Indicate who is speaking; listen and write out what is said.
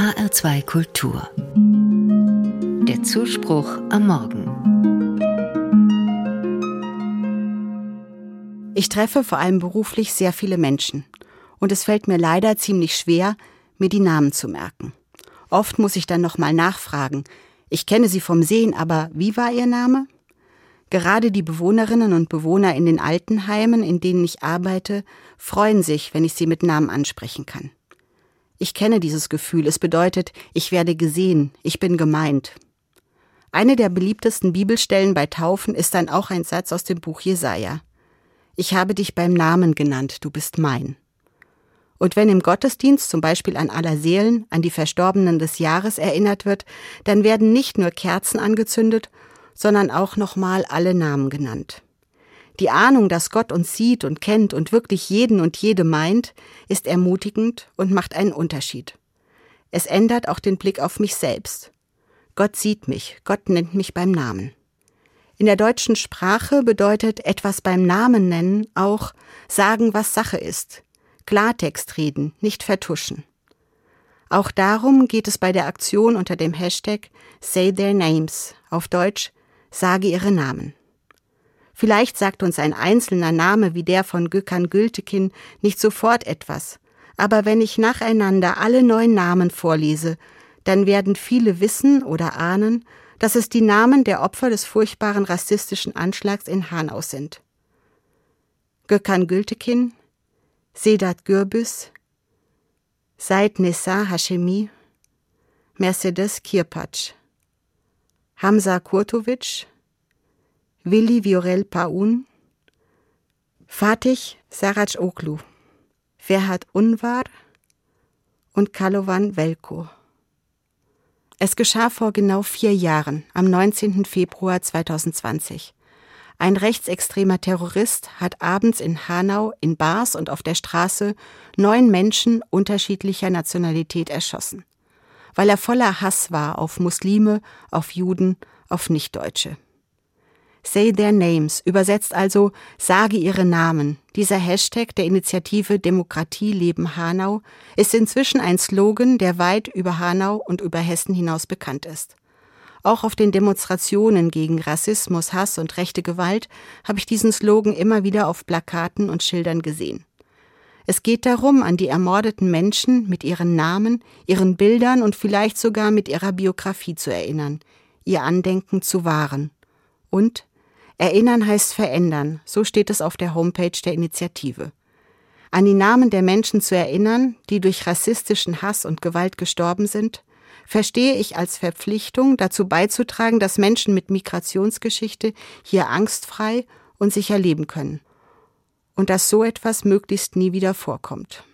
Speaker 1: HR2 Kultur. Der Zuspruch am Morgen.
Speaker 2: Ich treffe vor allem beruflich sehr viele Menschen. Und es fällt mir leider ziemlich schwer, mir die Namen zu merken. Oft muss ich dann nochmal nachfragen. Ich kenne sie vom Sehen, aber wie war ihr Name? Gerade die Bewohnerinnen und Bewohner in den Altenheimen, in denen ich arbeite, freuen sich, wenn ich sie mit Namen ansprechen kann. Ich kenne dieses Gefühl. Es bedeutet, ich werde gesehen, ich bin gemeint. Eine der beliebtesten Bibelstellen bei Taufen ist dann auch ein Satz aus dem Buch Jesaja. Ich habe dich beim Namen genannt, du bist mein. Und wenn im Gottesdienst zum Beispiel an aller Seelen, an die Verstorbenen des Jahres erinnert wird, dann werden nicht nur Kerzen angezündet, sondern auch nochmal alle Namen genannt. Die Ahnung, dass Gott uns sieht und kennt und wirklich jeden und jede meint, ist ermutigend und macht einen Unterschied. Es ändert auch den Blick auf mich selbst. Gott sieht mich, Gott nennt mich beim Namen. In der deutschen Sprache bedeutet etwas beim Namen nennen auch sagen, was Sache ist, Klartext reden, nicht vertuschen. Auch darum geht es bei der Aktion unter dem Hashtag Say Their Names, auf Deutsch sage ihre Namen. Vielleicht sagt uns ein einzelner Name wie der von Gökhan Gültekin nicht sofort etwas, aber wenn ich nacheinander alle neuen Namen vorlese, dann werden viele wissen oder ahnen, dass es die Namen der Opfer des furchtbaren rassistischen Anschlags in Hanau sind. Gökhan Gültekin, Sedat Gürbüz, Said Nessa Hashemi, Mercedes Kirpatsch, Hamza Kurtovic, Willi Viorel Paun, Fatih Sarac Oklu, Ferhat Unvar und Kalovan Velko. Es geschah vor genau vier Jahren, am 19. Februar 2020. Ein rechtsextremer Terrorist hat abends in Hanau in Bars und auf der Straße neun Menschen unterschiedlicher Nationalität erschossen weil er voller Hass war auf Muslime, auf Juden, auf Nichtdeutsche. Say their names, übersetzt also sage ihre Namen. Dieser Hashtag der Initiative Demokratie leben Hanau ist inzwischen ein Slogan, der weit über Hanau und über Hessen hinaus bekannt ist. Auch auf den Demonstrationen gegen Rassismus, Hass und rechte Gewalt habe ich diesen Slogan immer wieder auf Plakaten und Schildern gesehen. Es geht darum, an die ermordeten Menschen mit ihren Namen, ihren Bildern und vielleicht sogar mit ihrer Biografie zu erinnern, ihr Andenken zu wahren. Und Erinnern heißt verändern, so steht es auf der Homepage der Initiative. An die Namen der Menschen zu erinnern, die durch rassistischen Hass und Gewalt gestorben sind, verstehe ich als Verpflichtung, dazu beizutragen, dass Menschen mit Migrationsgeschichte hier angstfrei und sicher leben können und dass so etwas möglichst nie wieder vorkommt.